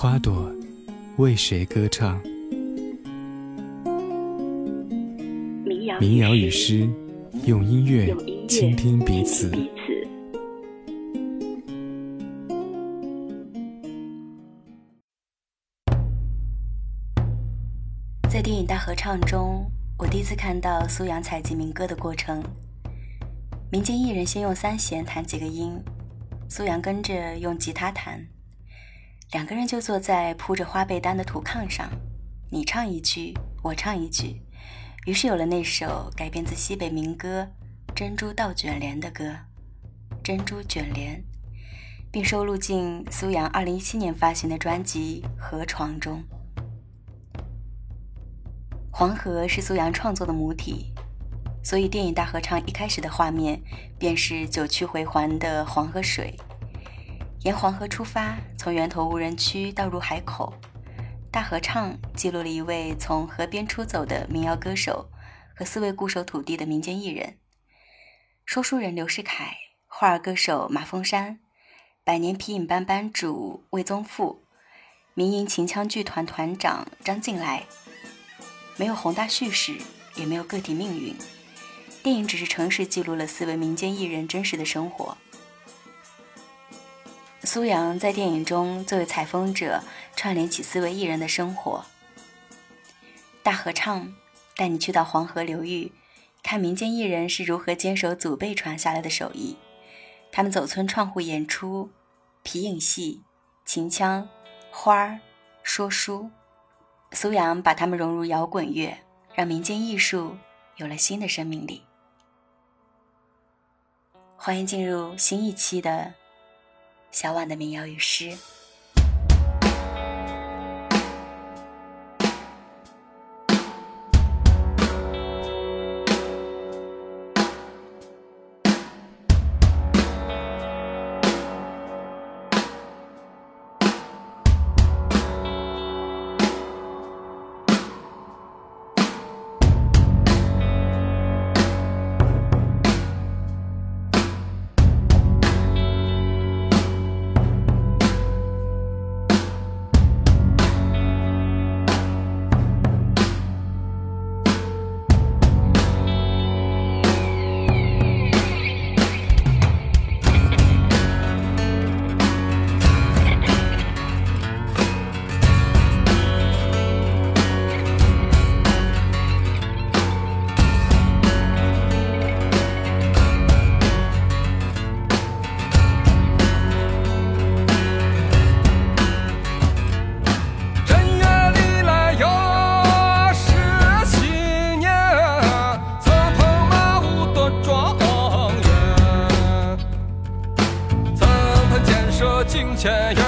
花朵为谁歌唱？民谣与诗，用音乐倾听彼此。在电影大合唱中。我第一次看到苏阳采集民歌的过程。民间艺人先用三弦弹几个音，苏阳跟着用吉他弹，两个人就坐在铺着花被单的土炕上，你唱一句，我唱一句，于是有了那首改编自西北民歌《珍珠倒卷帘》的歌《珍珠卷帘》，并收录进苏阳2017年发行的专辑《河床》中。黄河是苏阳创作的母体，所以电影大合唱一开始的画面便是九曲回环的黄河水，沿黄河出发，从源头无人区到入海口。大合唱记录了一位从河边出走的民谣歌手和四位固守土地的民间艺人：说书人刘世凯、花儿歌手马凤山、百年皮影班班主魏宗富、民营秦腔剧团团长张静来。没有宏大叙事，也没有个体命运，电影只是诚实记录了四位民间艺人真实的生活。苏阳在电影中作为采风者，串联起四位艺人的生活。大合唱带你去到黄河流域，看民间艺人是如何坚守祖辈传下来的手艺。他们走村串户演出，皮影戏、秦腔、花儿、说书。苏阳把他们融入摇滚乐，让民间艺术有了新的生命力。欢迎进入新一期的小婉的民谣与诗。夏季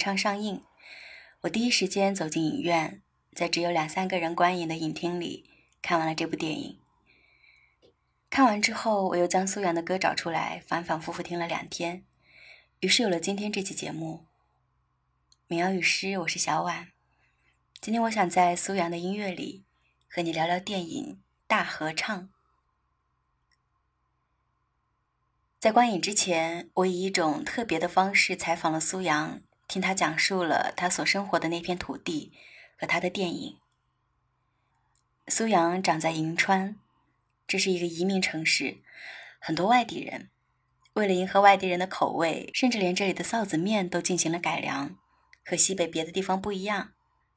唱上映，我第一时间走进影院，在只有两三个人观影的影厅里看完了这部电影。看完之后，我又将苏阳的歌找出来，反反复复听了两天，于是有了今天这期节目。民谣与诗，我是小婉。今天我想在苏阳的音乐里和你聊聊电影大合唱。在观影之前，我以一种特别的方式采访了苏阳，听他讲述了他所生活的那片土地和他的电影。苏阳长在银川，这是一个移民城市，很多外地人。为了迎合外地人的口味，甚至连这里的臊子面都进行了改良，和西北别的地方不一样，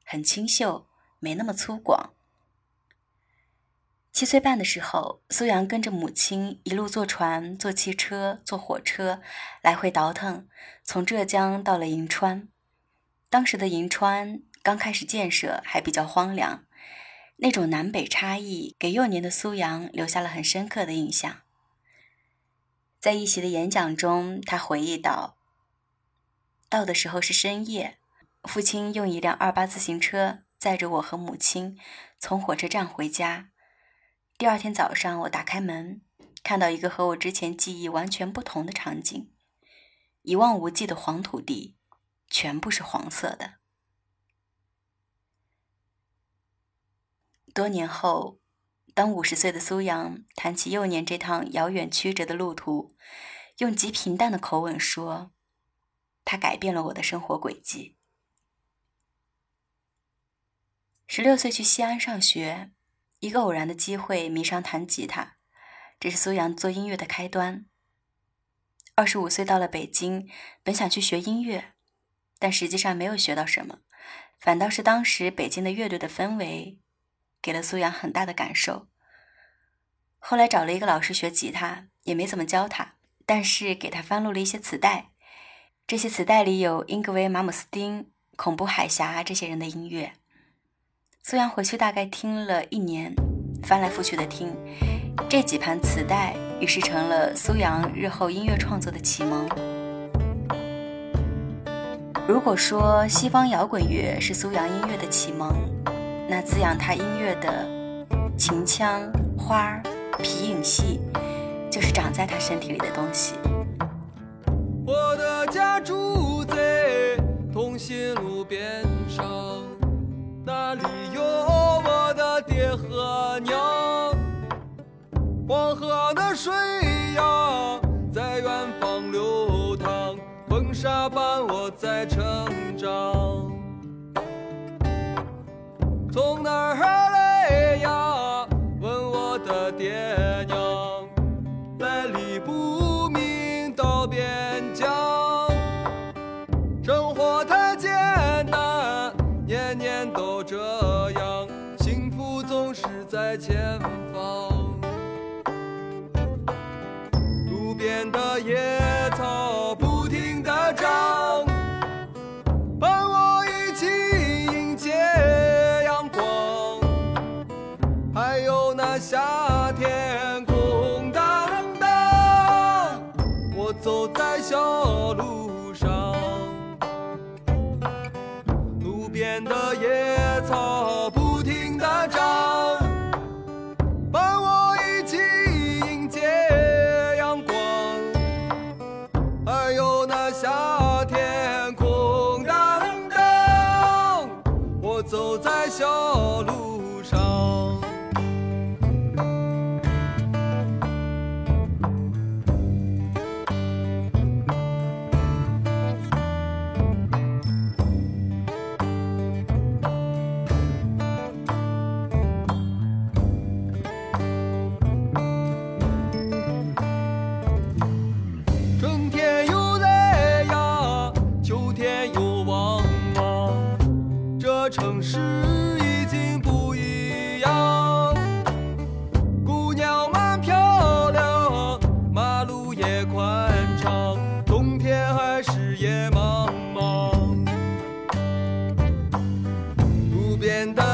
很清秀，没那么粗犷。七岁半的时候，苏阳跟着母亲一路坐船、坐汽车、坐火车，来回倒腾，从浙江到了银川。当时的银川刚开始建设，还比较荒凉，那种南北差异给幼年的苏阳留下了很深刻的印象。在一席的演讲中，他回忆道：“到的时候是深夜，父亲用一辆二八自行车载着我和母亲从火车站回家。”第二天早上，我打开门，看到一个和我之前记忆完全不同的场景：一望无际的黄土地，全部是黄色的。多年后，当五十岁的苏阳谈起幼年这趟遥远曲折的路途，用极平淡的口吻说：“他改变了我的生活轨迹。”十六岁去西安上学，一个偶然的机会迷上弹吉他，这是苏阳做音乐的开端。二十五岁到了北京，本想去学音乐，但实际上没有学到什么，反倒是当时北京的乐队的氛围，给了苏阳很大的感受。后来找了一个老师学吉他，也没怎么教他，但是给他翻录了一些磁带，这些磁带里有英格维·马姆斯丁、恐怖海峡这些人的音乐。苏阳回去大概听了一年，翻来覆去的听这几盘磁带，于是成了苏阳日后音乐创作的启蒙。如果说西方摇滚乐是苏阳音乐的启蒙，那滋养他音乐的秦腔、花。皮影戏就是长在他身体里的东西。我的家住在同心路边上，那里黄河的水呀，在远方流淌，风沙伴我在成长。从哪儿简单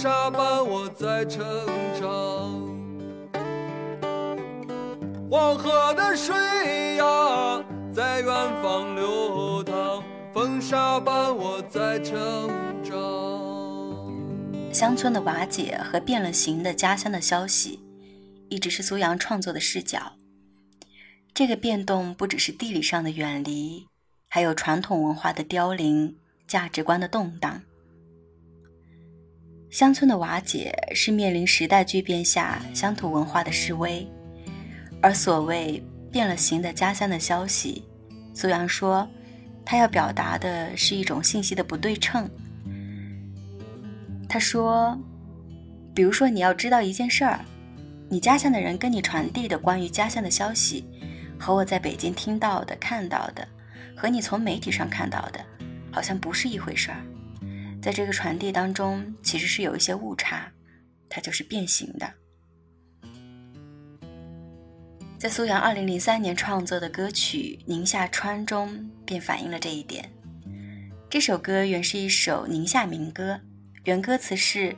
沙伴我在成长。黄河的水呀，在远方流淌，风沙伴我在成长。乡村的瓦解和变了形的家乡的消息，一直是苏阳创作的视角。这个变动不只是地理上的远离，还有传统文化的凋零、价值观的动荡。乡村的瓦解是面临时代巨变下乡土文化的式微。而所谓变了形的家乡的消息，苏阳说，他要表达的是一种信息的不对称。他说，比如说你要知道一件事儿，你家乡的人跟你传递的关于家乡的消息，和我在北京听到的、看到的，和你从媒体上看到的，好像不是一回事儿。在这个传递当中，其实是有一些误差，它就是变形的。在苏阳二零零三年创作的歌曲《宁夏川》中，便反映了这一点。这首歌原是一首宁夏民歌，原歌词是：“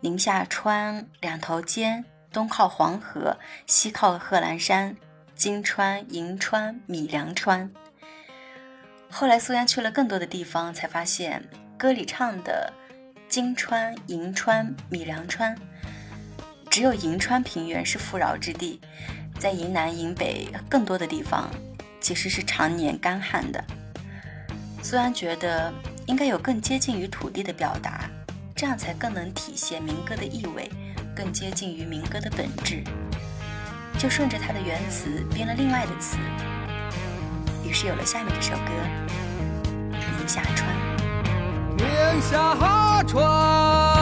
宁夏川两头尖，东靠黄河，西靠贺兰山，金川、银川、米粮川。”后来苏阳去了更多的地方，才发现歌里唱的金川、银川、米粮川，只有银川平原是富饶之地。在银南、银北更多的地方，其实是常年干旱的。苏安觉得应该有更接近于土地的表达，这样才更能体现民歌的意味，更接近于民歌的本质。就顺着他的原词编了另外的词，于是有了下面这首歌《宁夏川》。宁夏川，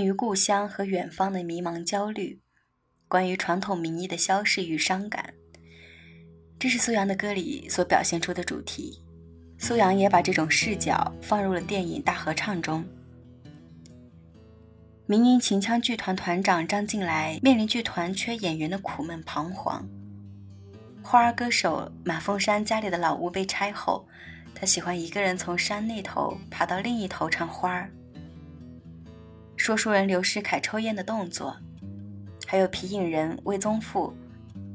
关于故乡和远方的迷茫焦虑，关于传统民意的消逝与伤感，这是苏阳的歌里所表现出的主题。苏阳也把这种视角放入了电影《大合唱》中。民营秦腔剧团团长张进来面临剧团缺演员的苦闷彷徨。花儿歌手马凤山家里的老屋被拆后，他喜欢一个人从山那头爬到另一头唱花儿。说书人刘世凯抽烟的动作，还有皮影人魏宗富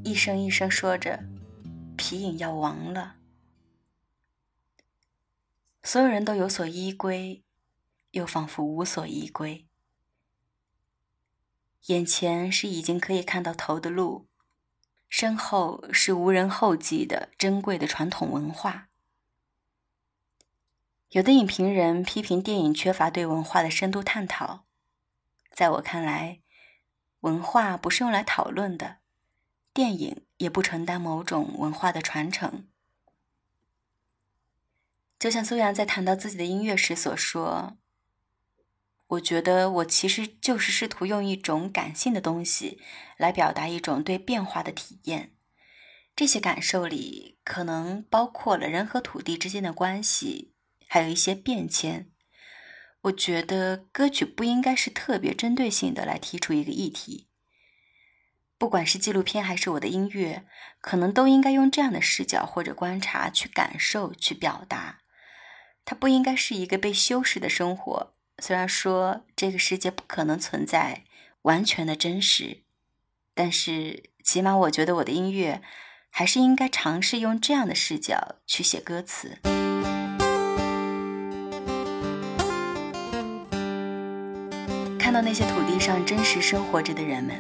一声一声说着“皮影要亡了”，所有人都有所依归，又仿佛无所依归。眼前是已经可以看到头的路，身后是无人后继的珍贵的传统文化。有的影评人批评电影缺乏对文化的深度探讨。在我看来，文化不是用来讨论的，电影也不承担某种文化的传承。就像苏阳在谈到自己的音乐时所说：“我觉得我其实就是试图用一种感性的东西来表达一种对变化的体验。这些感受里可能包括了人和土地之间的关系，还有一些变迁。”我觉得歌曲不应该是特别针对性的来提出一个议题，不管是纪录片还是我的音乐，可能都应该用这样的视角或者观察去感受、去表达。它不应该是一个被修饰的生活。虽然说这个世界不可能存在完全的真实，但是起码我觉得我的音乐还是应该尝试用这样的视角去写歌词。到那些土地上真实生活着的人们，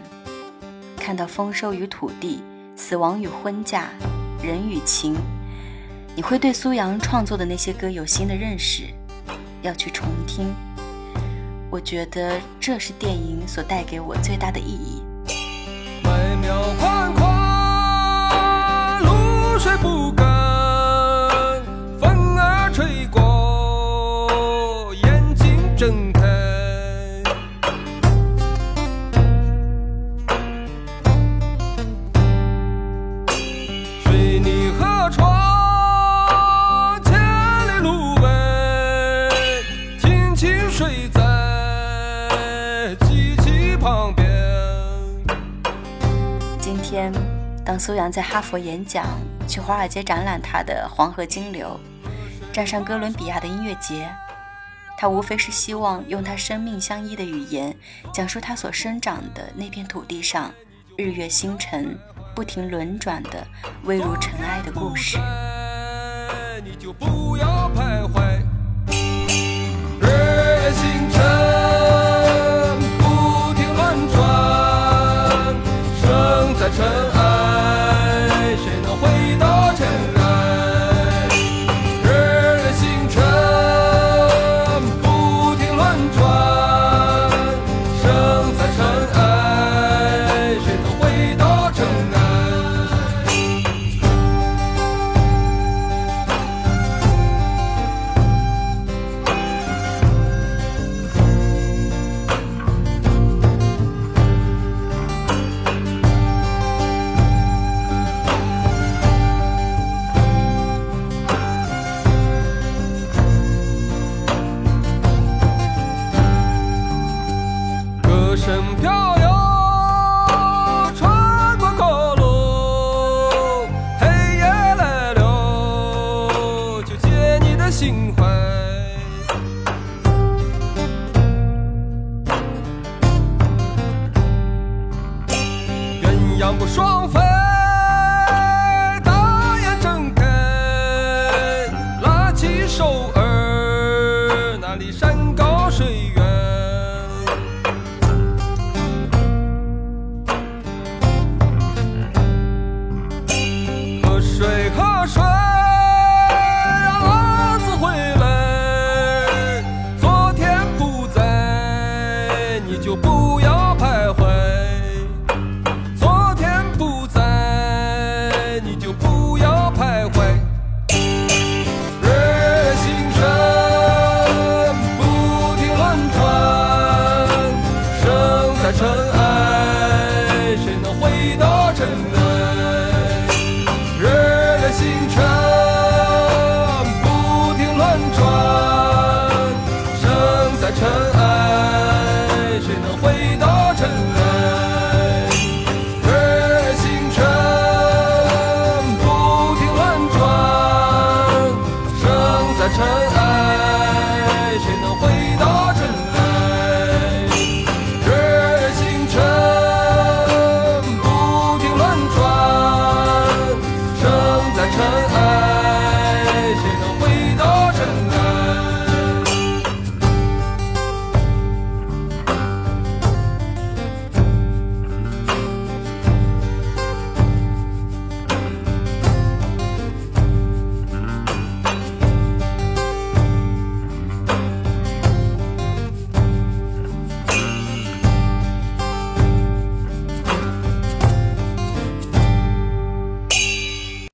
看到丰收与土地、死亡与婚嫁、人与情，你会对苏阳创作的那些歌有新的认识，要去重听。我觉得这是电影所带给我最大的意义。阳在哈佛演讲，去华尔街展览他的《黄河金流》，站上哥伦比亚的音乐节，他无非是希望用他生命相依的语言，讲述他所生长的那片土地上日月星辰不停轮转的微如尘埃的故事。鸳鸯不双飞，